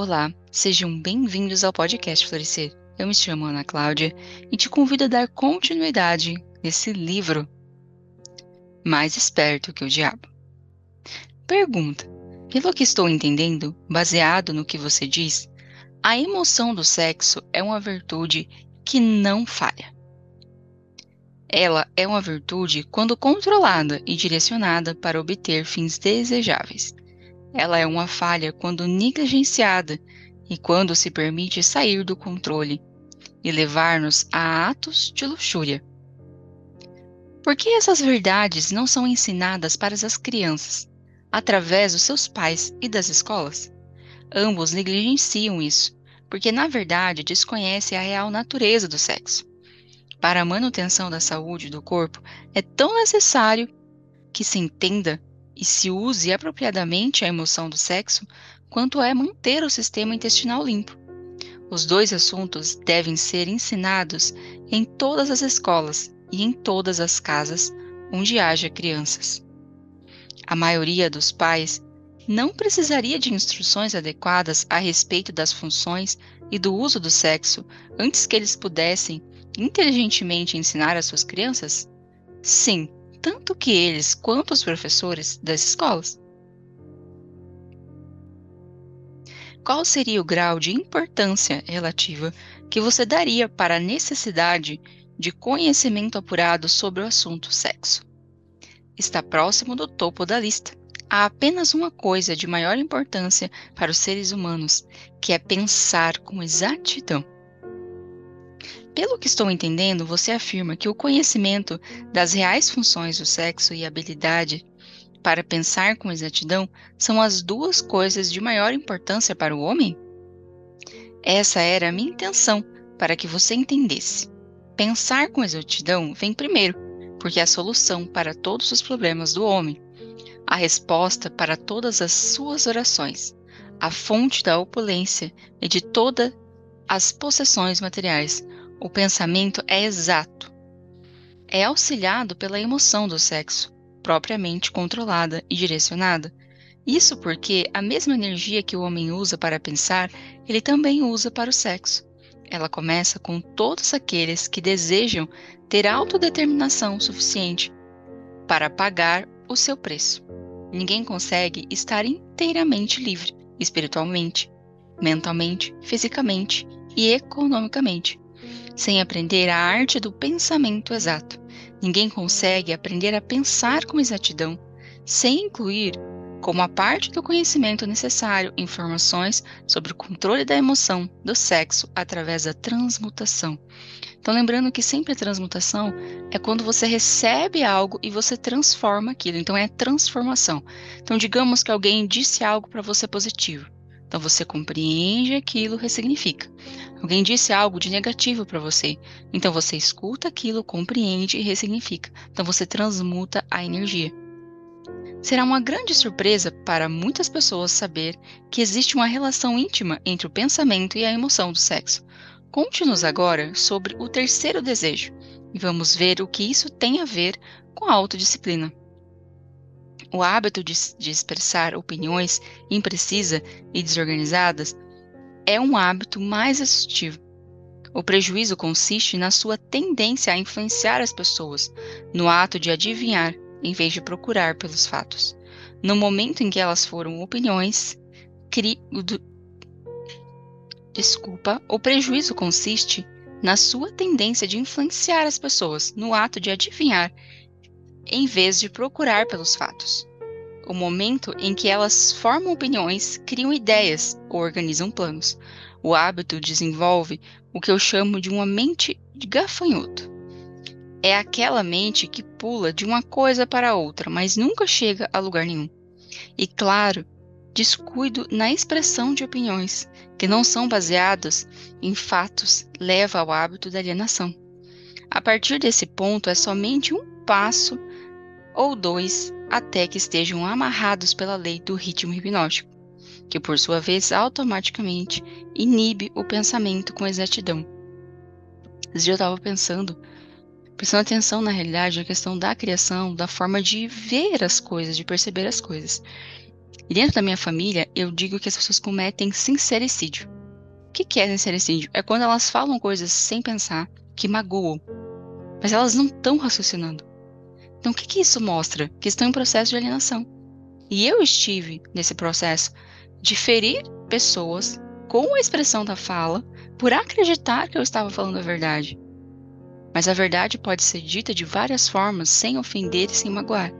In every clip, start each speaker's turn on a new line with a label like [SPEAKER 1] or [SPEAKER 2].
[SPEAKER 1] Olá, sejam bem-vindos ao podcast Florescer. Eu me chamo Ana Cláudia e te convido a dar continuidade nesse livro Mais Esperto que o Diabo. Pergunta: Pelo que estou entendendo, baseado no que você diz, a emoção do sexo é uma virtude que não falha. Ela é uma virtude quando controlada e direcionada para obter fins desejáveis ela é uma falha quando negligenciada e quando se permite sair do controle e levar-nos a atos de luxúria. Por que essas verdades não são ensinadas para as crianças, através dos seus pais e das escolas? Ambos negligenciam isso, porque na verdade desconhecem a real natureza do sexo. Para a manutenção da saúde do corpo, é tão necessário que se entenda e se use apropriadamente a emoção do sexo, quanto é manter o sistema intestinal limpo. Os dois assuntos devem ser ensinados em todas as escolas e em todas as casas onde haja crianças. A maioria dos pais não precisaria de instruções adequadas a respeito das funções e do uso do sexo antes que eles pudessem inteligentemente ensinar às suas crianças? Sim, tanto que eles quanto os professores das escolas. Qual seria o grau de importância relativa que você daria para a necessidade de conhecimento apurado sobre o assunto sexo? Está próximo do topo da lista. Há apenas uma coisa de maior importância para os seres humanos, que é pensar com exatidão. Pelo que estou entendendo, você afirma que o conhecimento das reais funções do sexo e habilidade para pensar com exatidão são as duas coisas de maior importância para o homem? Essa era a minha intenção para que você entendesse. Pensar com exatidão vem primeiro, porque é a solução para todos os problemas do homem, a resposta para todas as suas orações, a fonte da opulência e de todas as possessões materiais, o pensamento é exato. É auxiliado pela emoção do sexo, propriamente controlada e direcionada. Isso porque a mesma energia que o homem usa para pensar, ele também usa para o sexo. Ela começa com todos aqueles que desejam ter autodeterminação suficiente para pagar o seu preço. Ninguém consegue estar inteiramente livre, espiritualmente, mentalmente, fisicamente e economicamente, sem aprender a arte do pensamento exato. Ninguém consegue aprender a pensar com exatidão sem incluir, como a parte do conhecimento necessário, informações sobre o controle da emoção, do sexo, através da transmutação. Então, lembrando que sempre a transmutação é quando você recebe algo e você transforma aquilo. Então, é transformação. Então, digamos que alguém disse algo para você positivo. Então você compreende aquilo, ressignifica. Alguém disse algo de negativo para você. Então você escuta aquilo, compreende e ressignifica. Então você transmuta a energia. Será uma grande surpresa para muitas pessoas saber que existe uma relação íntima entre o pensamento e a emoção do sexo. Conte-nos agora sobre o terceiro desejo e vamos ver o que isso tem a ver com a autodisciplina. O hábito de, de expressar opiniões imprecisas e desorganizadas é um hábito mais destrutivo. O prejuízo consiste na sua tendência a influenciar as pessoas, no ato de adivinhar em vez de procurar pelos fatos. No momento em que elas foram opiniões, cri... desculpa, o prejuízo consiste na sua tendência de influenciar as pessoas, no ato de adivinhar em vez de procurar pelos fatos. O momento em que elas formam opiniões, criam ideias ou organizam planos. O hábito desenvolve o que eu chamo de uma mente de gafanhoto. É aquela mente que pula de uma coisa para outra, mas nunca chega a lugar nenhum. E claro, descuido na expressão de opiniões que não são baseadas em fatos leva ao hábito da alienação. A partir desse ponto, é somente um passo ou dois até que estejam amarrados pela lei do ritmo hipnótico, que por sua vez automaticamente inibe o pensamento com exatidão. Esse dia eu estava pensando, prestando atenção na realidade, na questão da criação, da forma de ver as coisas, de perceber as coisas. E dentro da minha família, eu digo que as pessoas cometem sincericídio. O que é sincericídio? É quando elas falam coisas sem pensar, que magoam, mas elas não estão raciocinando. Então, o que, que isso mostra? Que estão em processo de alienação. E eu estive nesse processo de ferir pessoas com a expressão da fala por acreditar que eu estava falando a verdade. Mas a verdade pode ser dita de várias formas, sem ofender e sem magoar.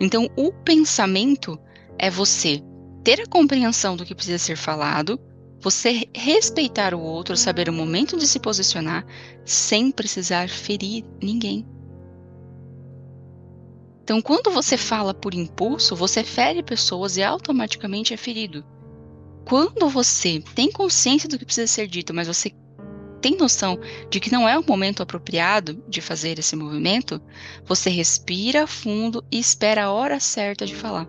[SPEAKER 1] Então, o pensamento é você ter a compreensão do que precisa ser falado, você respeitar o outro, saber o momento de se posicionar, sem precisar ferir ninguém. Então, quando você fala por impulso, você fere pessoas e automaticamente é ferido. Quando você tem consciência do que precisa ser dito, mas você tem noção de que não é o momento apropriado de fazer esse movimento, você respira fundo e espera a hora certa de falar.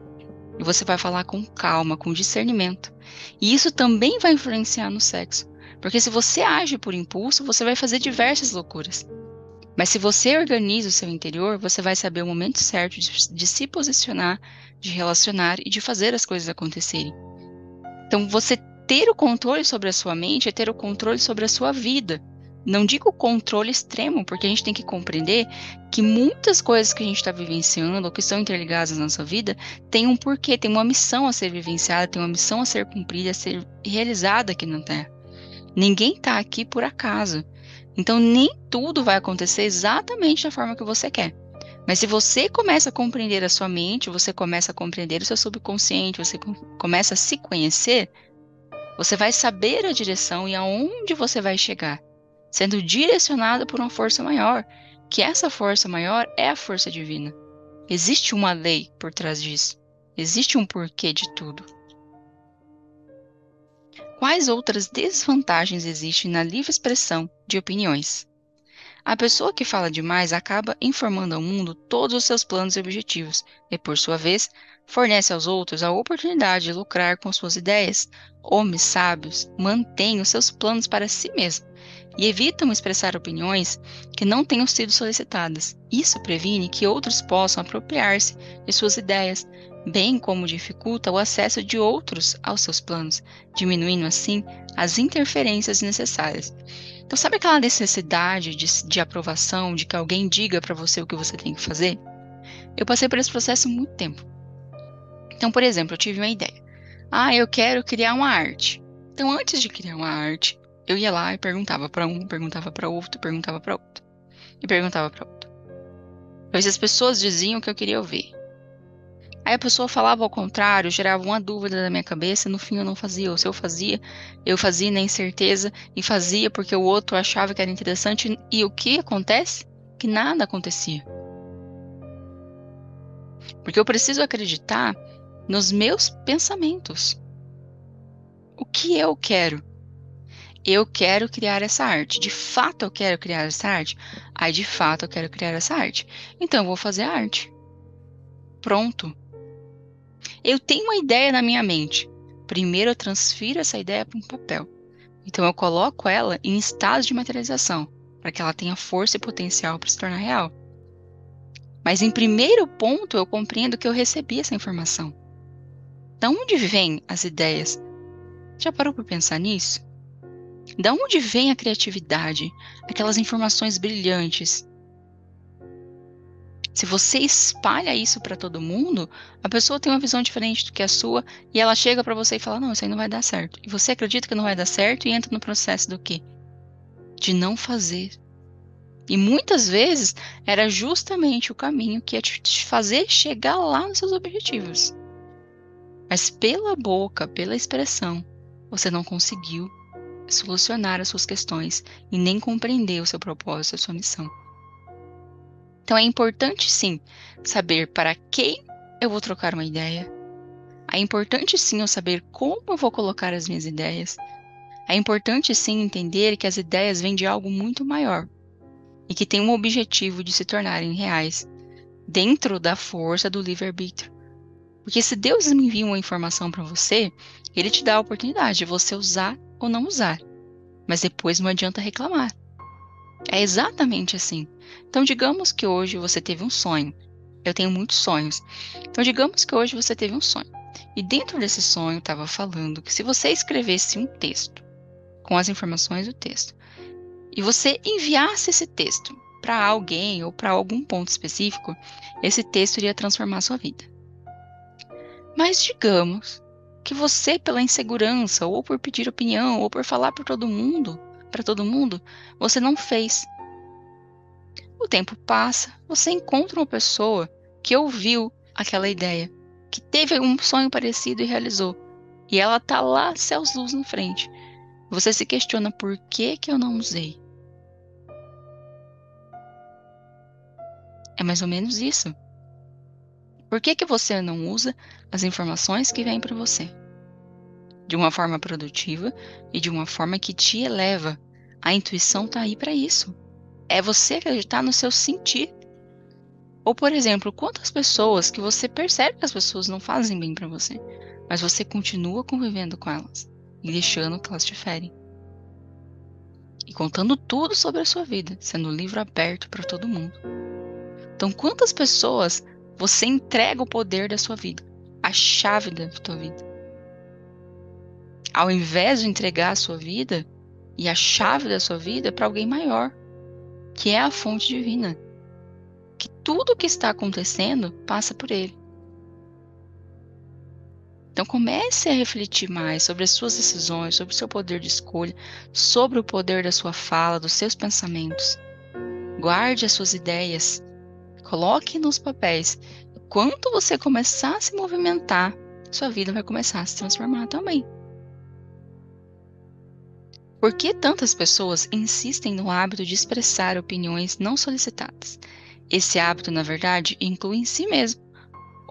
[SPEAKER 1] E você vai falar com calma, com discernimento. E isso também vai influenciar no sexo. Porque se você age por impulso, você vai fazer diversas loucuras. Mas se você organiza o seu interior, você vai saber o momento certo de, de se posicionar, de relacionar e de fazer as coisas acontecerem. Então, você ter o controle sobre a sua mente é ter o controle sobre a sua vida. Não digo controle extremo, porque a gente tem que compreender que muitas coisas que a gente está vivenciando ou que estão interligadas na nossa vida têm um porquê, tem uma missão a ser vivenciada, tem uma missão a ser cumprida, a ser realizada aqui na Terra. Ninguém está aqui por acaso. Então, nem tudo vai acontecer exatamente da forma que você quer. Mas se você começa a compreender a sua mente, você começa a compreender o seu subconsciente, você começa a se conhecer, você vai saber a direção e aonde você vai chegar, sendo direcionado por uma força maior, que essa força maior é a força divina. Existe uma lei por trás disso. Existe um porquê de tudo. Quais outras desvantagens existem na livre expressão de opiniões? A pessoa que fala demais acaba informando ao mundo todos os seus planos e objetivos, e, por sua vez, fornece aos outros a oportunidade de lucrar com suas ideias. Homens sábios mantêm os seus planos para si mesmos e evitam expressar opiniões que não tenham sido solicitadas. Isso previne que outros possam apropriar-se de suas ideias, bem como dificulta o acesso de outros aos seus planos, diminuindo assim as interferências necessárias. Então, sabe aquela necessidade de, de aprovação, de que alguém diga para você o que você tem que fazer? Eu passei por esse processo muito tempo. Então, por exemplo, eu tive uma ideia. Ah, eu quero criar uma arte. Então, antes de criar uma arte, eu ia lá e perguntava para um, perguntava para outro, perguntava para outro. E perguntava para outro. Pois as pessoas diziam o que eu queria ouvir. Aí a pessoa falava ao contrário, gerava uma dúvida na minha cabeça, no fim eu não fazia, ou se eu fazia, eu fazia na incerteza e fazia porque o outro achava que era interessante e o que acontece? Que nada acontecia. Porque eu preciso acreditar nos meus pensamentos. O que eu quero? Eu quero criar essa arte. De fato eu quero criar essa arte? Aí de fato eu quero criar essa arte. Então eu vou fazer a arte. Pronto. Eu tenho uma ideia na minha mente. Primeiro eu transfiro essa ideia para um papel. Então eu coloco ela em estado de materialização, para que ela tenha força e potencial para se tornar real. Mas em primeiro ponto eu compreendo que eu recebi essa informação. Da onde vêm as ideias? Já parou para pensar nisso? Da onde vem a criatividade, aquelas informações brilhantes, se você espalha isso para todo mundo, a pessoa tem uma visão diferente do que a sua e ela chega para você e fala: "Não, isso aí não vai dar certo". E você acredita que não vai dar certo e entra no processo do quê? De não fazer. E muitas vezes era justamente o caminho que ia te fazer chegar lá nos seus objetivos. Mas pela boca, pela expressão, você não conseguiu solucionar as suas questões e nem compreender o seu propósito, a sua missão. Então é importante sim saber para quem eu vou trocar uma ideia. É importante sim eu saber como eu vou colocar as minhas ideias. É importante sim entender que as ideias vêm de algo muito maior e que tem um objetivo de se tornarem reais dentro da força do livre-arbítrio. Porque se Deus me envia uma informação para você, ele te dá a oportunidade de você usar ou não usar. Mas depois não adianta reclamar. É exatamente assim. Então, digamos que hoje você teve um sonho. Eu tenho muitos sonhos. Então, digamos que hoje você teve um sonho. E dentro desse sonho estava falando que se você escrevesse um texto com as informações do texto e você enviasse esse texto para alguém ou para algum ponto específico, esse texto iria transformar a sua vida. Mas digamos que você, pela insegurança, ou por pedir opinião, ou por falar para todo mundo, para todo mundo, você não fez. O tempo passa, você encontra uma pessoa que ouviu aquela ideia, que teve um sonho parecido e realizou. E ela tá lá, céus luz na frente. Você se questiona por que que eu não usei. É mais ou menos isso. Por que que você não usa as informações que vêm para você? De uma forma produtiva e de uma forma que te eleva. A intuição tá aí para isso. É você acreditar no seu sentir ou, por exemplo, quantas pessoas que você percebe que as pessoas não fazem bem para você, mas você continua convivendo com elas e deixando que elas te ferem. E contando tudo sobre a sua vida, sendo um livro aberto para todo mundo. Então, quantas pessoas você entrega o poder da sua vida, a chave da sua vida? Ao invés de entregar a sua vida e a chave da sua vida para alguém maior, que é a fonte divina, que tudo o que está acontecendo passa por ele. Então comece a refletir mais sobre as suas decisões, sobre o seu poder de escolha, sobre o poder da sua fala, dos seus pensamentos. Guarde as suas ideias, coloque nos papéis. Quando você começar a se movimentar, sua vida vai começar a se transformar também. Por que tantas pessoas insistem no hábito de expressar opiniões não solicitadas? Esse hábito, na verdade, inclui em si mesmo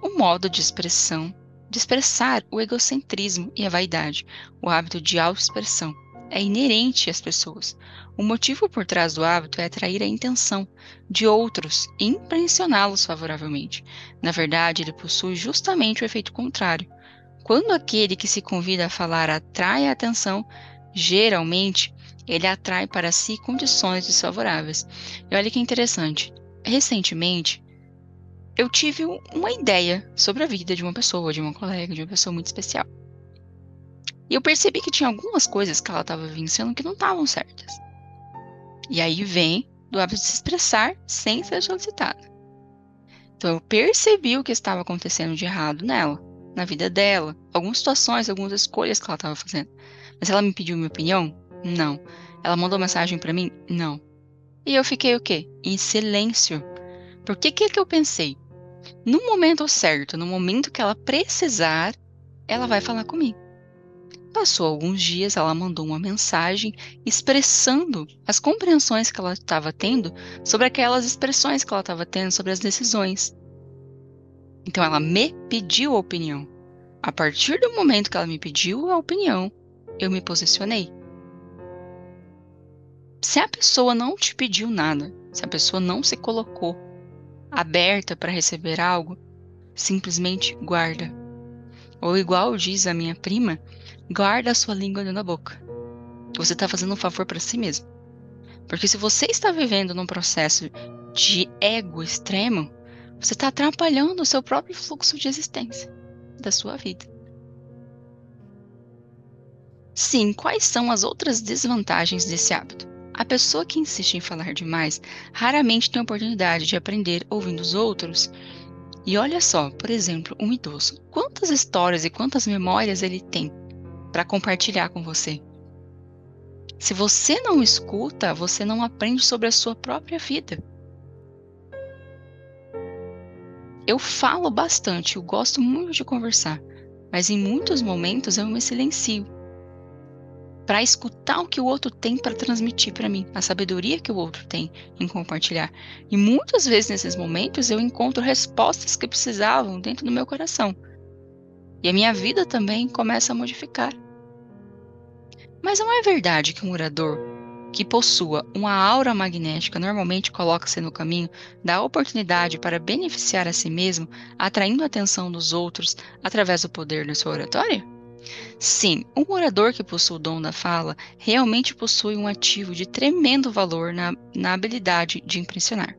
[SPEAKER 1] o modo de expressão, de expressar o egocentrismo e a vaidade, o hábito de autoexpressão. É inerente às pessoas. O motivo por trás do hábito é atrair a intenção de outros e impressioná-los favoravelmente. Na verdade, ele possui justamente o efeito contrário. Quando aquele que se convida a falar atrai a atenção, geralmente ele atrai para si condições desfavoráveis. E olha que interessante recentemente, eu tive uma ideia sobre a vida de uma pessoa, de uma colega, de uma pessoa muito especial. E eu percebi que tinha algumas coisas que ela estava vivenciando que não estavam certas. E aí vem do hábito de se expressar sem ser solicitada. Então eu percebi o que estava acontecendo de errado nela, na vida dela, algumas situações, algumas escolhas que ela estava fazendo. Mas ela me pediu minha opinião? Não. Ela mandou mensagem para mim? Não. E eu fiquei o quê? Em silêncio. Porque o que, que eu pensei? No momento certo, no momento que ela precisar, ela vai falar comigo. Passou alguns dias, ela mandou uma mensagem expressando as compreensões que ela estava tendo sobre aquelas expressões que ela estava tendo sobre as decisões. Então ela me pediu a opinião. A partir do momento que ela me pediu a opinião, eu me posicionei. Se a pessoa não te pediu nada, se a pessoa não se colocou aberta para receber algo, simplesmente guarda. Ou igual diz a minha prima, guarda a sua língua da boca. Você está fazendo um favor para si mesmo. Porque se você está vivendo num processo de ego extremo, você está atrapalhando o seu próprio fluxo de existência da sua vida. Sim, quais são as outras desvantagens desse hábito? A pessoa que insiste em falar demais raramente tem oportunidade de aprender ouvindo os outros. E olha só, por exemplo, um idoso. Quantas histórias e quantas memórias ele tem para compartilhar com você? Se você não escuta, você não aprende sobre a sua própria vida. Eu falo bastante, eu gosto muito de conversar, mas em muitos momentos eu me silencio para escutar o que o outro tem para transmitir para mim, a sabedoria que o outro tem em compartilhar. E muitas vezes nesses momentos eu encontro respostas que precisavam dentro do meu coração. E a minha vida também começa a modificar. Mas não é verdade que um orador que possua uma aura magnética normalmente coloca-se no caminho da oportunidade para beneficiar a si mesmo, atraindo a atenção dos outros através do poder da sua oratória? Sim, um orador que possui o dom da fala realmente possui um ativo de tremendo valor na, na habilidade de impressionar.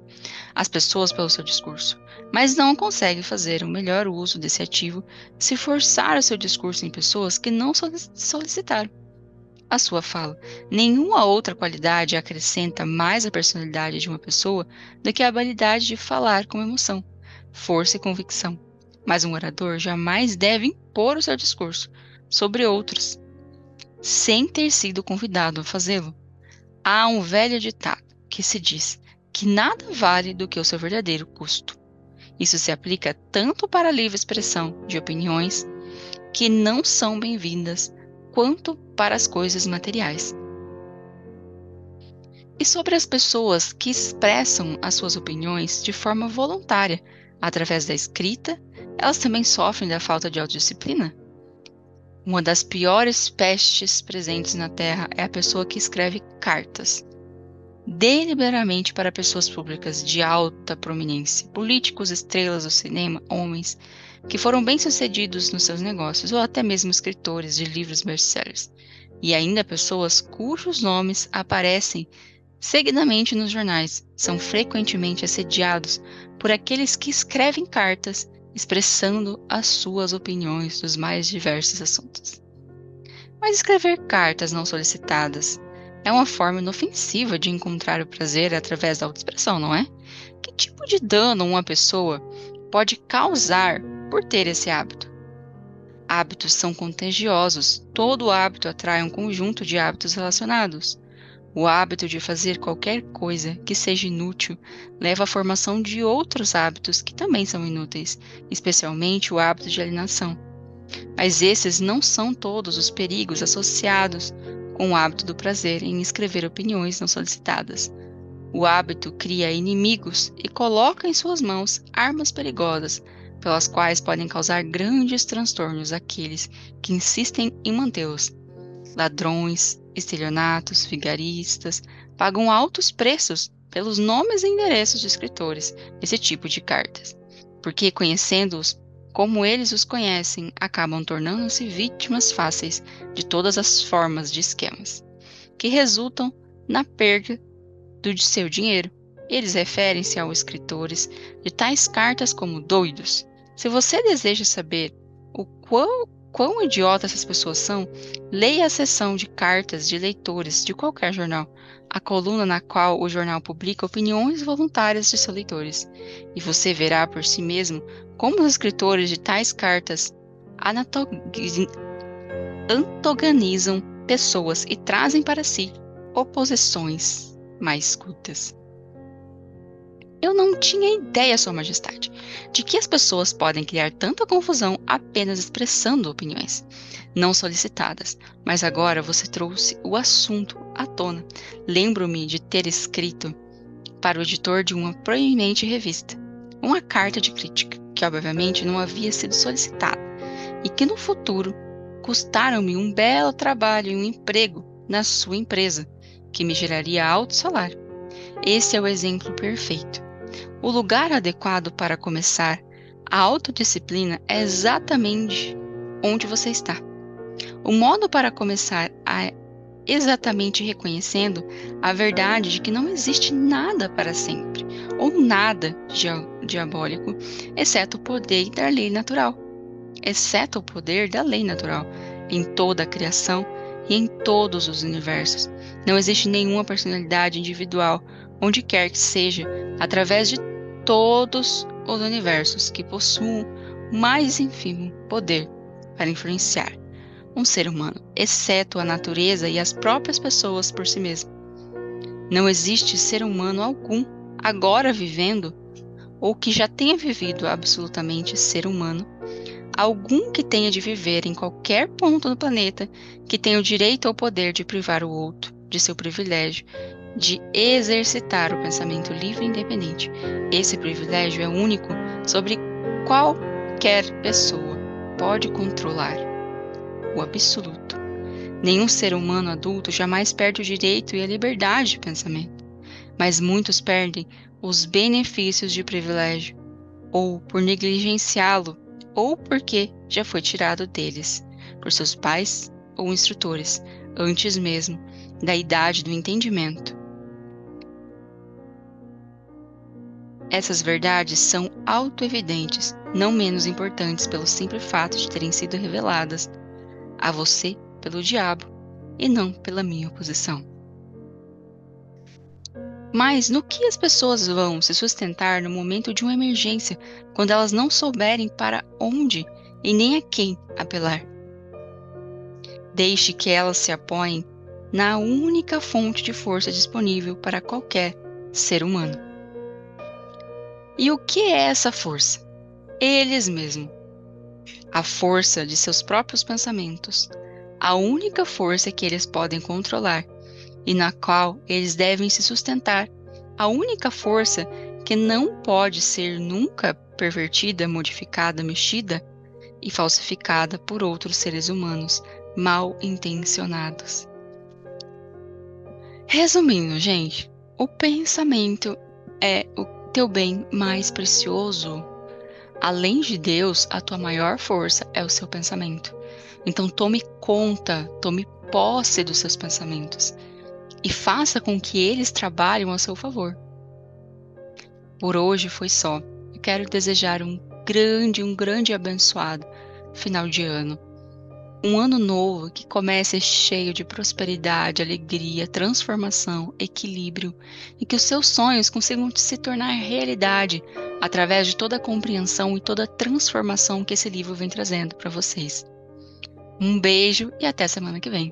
[SPEAKER 1] as pessoas pelo seu discurso, mas não consegue fazer o melhor uso desse ativo se forçar o seu discurso em pessoas que não solicitaram a sua fala. Nenhuma outra qualidade acrescenta mais a personalidade de uma pessoa do que a habilidade de falar com emoção, força e convicção. Mas um orador jamais deve impor o seu discurso sobre outros, sem ter sido convidado a fazê-lo. Há um velho ditado que se diz que nada vale do que o seu verdadeiro custo. Isso se aplica tanto para a livre expressão de opiniões que não são bem-vindas, quanto para as coisas materiais. E sobre as pessoas que expressam as suas opiniões de forma voluntária, através da escrita, elas também sofrem da falta de autodisciplina? Uma das piores pestes presentes na Terra é a pessoa que escreve cartas deliberadamente para pessoas públicas de alta prominência, políticos, estrelas do cinema, homens que foram bem-sucedidos nos seus negócios ou até mesmo escritores de livros best-sellers, e ainda pessoas cujos nomes aparecem seguidamente nos jornais, são frequentemente assediados por aqueles que escrevem cartas expressando as suas opiniões dos mais diversos assuntos. Mas escrever cartas não solicitadas é uma forma inofensiva de encontrar o prazer através da autoexpressão, não é? Que tipo de dano uma pessoa pode causar por ter esse hábito? Hábitos são contagiosos. Todo hábito atrai um conjunto de hábitos relacionados. O hábito de fazer qualquer coisa que seja inútil leva à formação de outros hábitos que também são inúteis, especialmente o hábito de alienação. Mas esses não são todos os perigos associados com o hábito do prazer em escrever opiniões não solicitadas. O hábito cria inimigos e coloca em suas mãos armas perigosas, pelas quais podem causar grandes transtornos àqueles que insistem em mantê-los. Ladrões, estelionatos, vigaristas pagam altos preços pelos nomes e endereços de escritores desse tipo de cartas, porque conhecendo-os como eles os conhecem, acabam tornando-se vítimas fáceis de todas as formas de esquemas, que resultam na perda do seu dinheiro. Eles referem-se aos escritores de tais cartas como doidos. Se você deseja saber o quão, quão idiota essas pessoas são, leia a seção de cartas de leitores de qualquer jornal, a coluna na qual o jornal publica opiniões voluntárias de seus leitores, e você verá por si mesmo como os escritores de tais cartas antagonizam pessoas e trazem para si oposições mais cultas. Eu não tinha ideia, Sua Majestade, de que as pessoas podem criar tanta confusão apenas expressando opiniões não solicitadas, mas agora você trouxe o assunto à tona. Lembro-me de ter escrito para o editor de uma proeminente revista uma carta de crítica, que obviamente não havia sido solicitada, e que no futuro custaram-me um belo trabalho e um emprego na sua empresa, que me geraria alto salário. Esse é o exemplo perfeito. O lugar adequado para começar a autodisciplina é exatamente onde você está. O modo para começar é exatamente reconhecendo a verdade de que não existe nada para sempre, ou nada diabólico, exceto o poder da lei natural. Exceto o poder da lei natural em toda a criação e em todos os universos. Não existe nenhuma personalidade individual, onde quer que seja, através de todos os universos que possuam mais ínfimo poder para influenciar um ser humano, exceto a natureza e as próprias pessoas por si mesmo. Não existe ser humano algum agora vivendo ou que já tenha vivido absolutamente ser humano, algum que tenha de viver em qualquer ponto do planeta que tenha o direito ou poder de privar o outro de seu privilégio de exercitar o pensamento livre e independente. Esse privilégio é único sobre qualquer pessoa pode controlar o absoluto. Nenhum ser humano adulto jamais perde o direito e a liberdade de pensamento, mas muitos perdem os benefícios de privilégio, ou por negligenciá-lo, ou porque já foi tirado deles, por seus pais ou instrutores, antes mesmo da idade do entendimento. Essas verdades são autoevidentes, não menos importantes pelo simples fato de terem sido reveladas a você pelo diabo e não pela minha oposição. Mas no que as pessoas vão se sustentar no momento de uma emergência, quando elas não souberem para onde e nem a quem apelar? Deixe que elas se apoiem na única fonte de força disponível para qualquer ser humano. E o que é essa força? Eles mesmos. A força de seus próprios pensamentos, a única força que eles podem controlar e na qual eles devem se sustentar, a única força que não pode ser nunca pervertida, modificada, mexida e falsificada por outros seres humanos mal intencionados. Resumindo, gente, o pensamento é o teu bem mais precioso. Além de Deus, a tua maior força é o seu pensamento. Então tome conta, tome posse dos seus pensamentos e faça com que eles trabalhem a seu favor. Por hoje foi só. Quero desejar um grande, um grande abençoado final de ano um ano novo que comece cheio de prosperidade, alegria, transformação, equilíbrio e que os seus sonhos consigam se tornar realidade através de toda a compreensão e toda a transformação que esse livro vem trazendo para vocês. Um beijo e até semana que vem.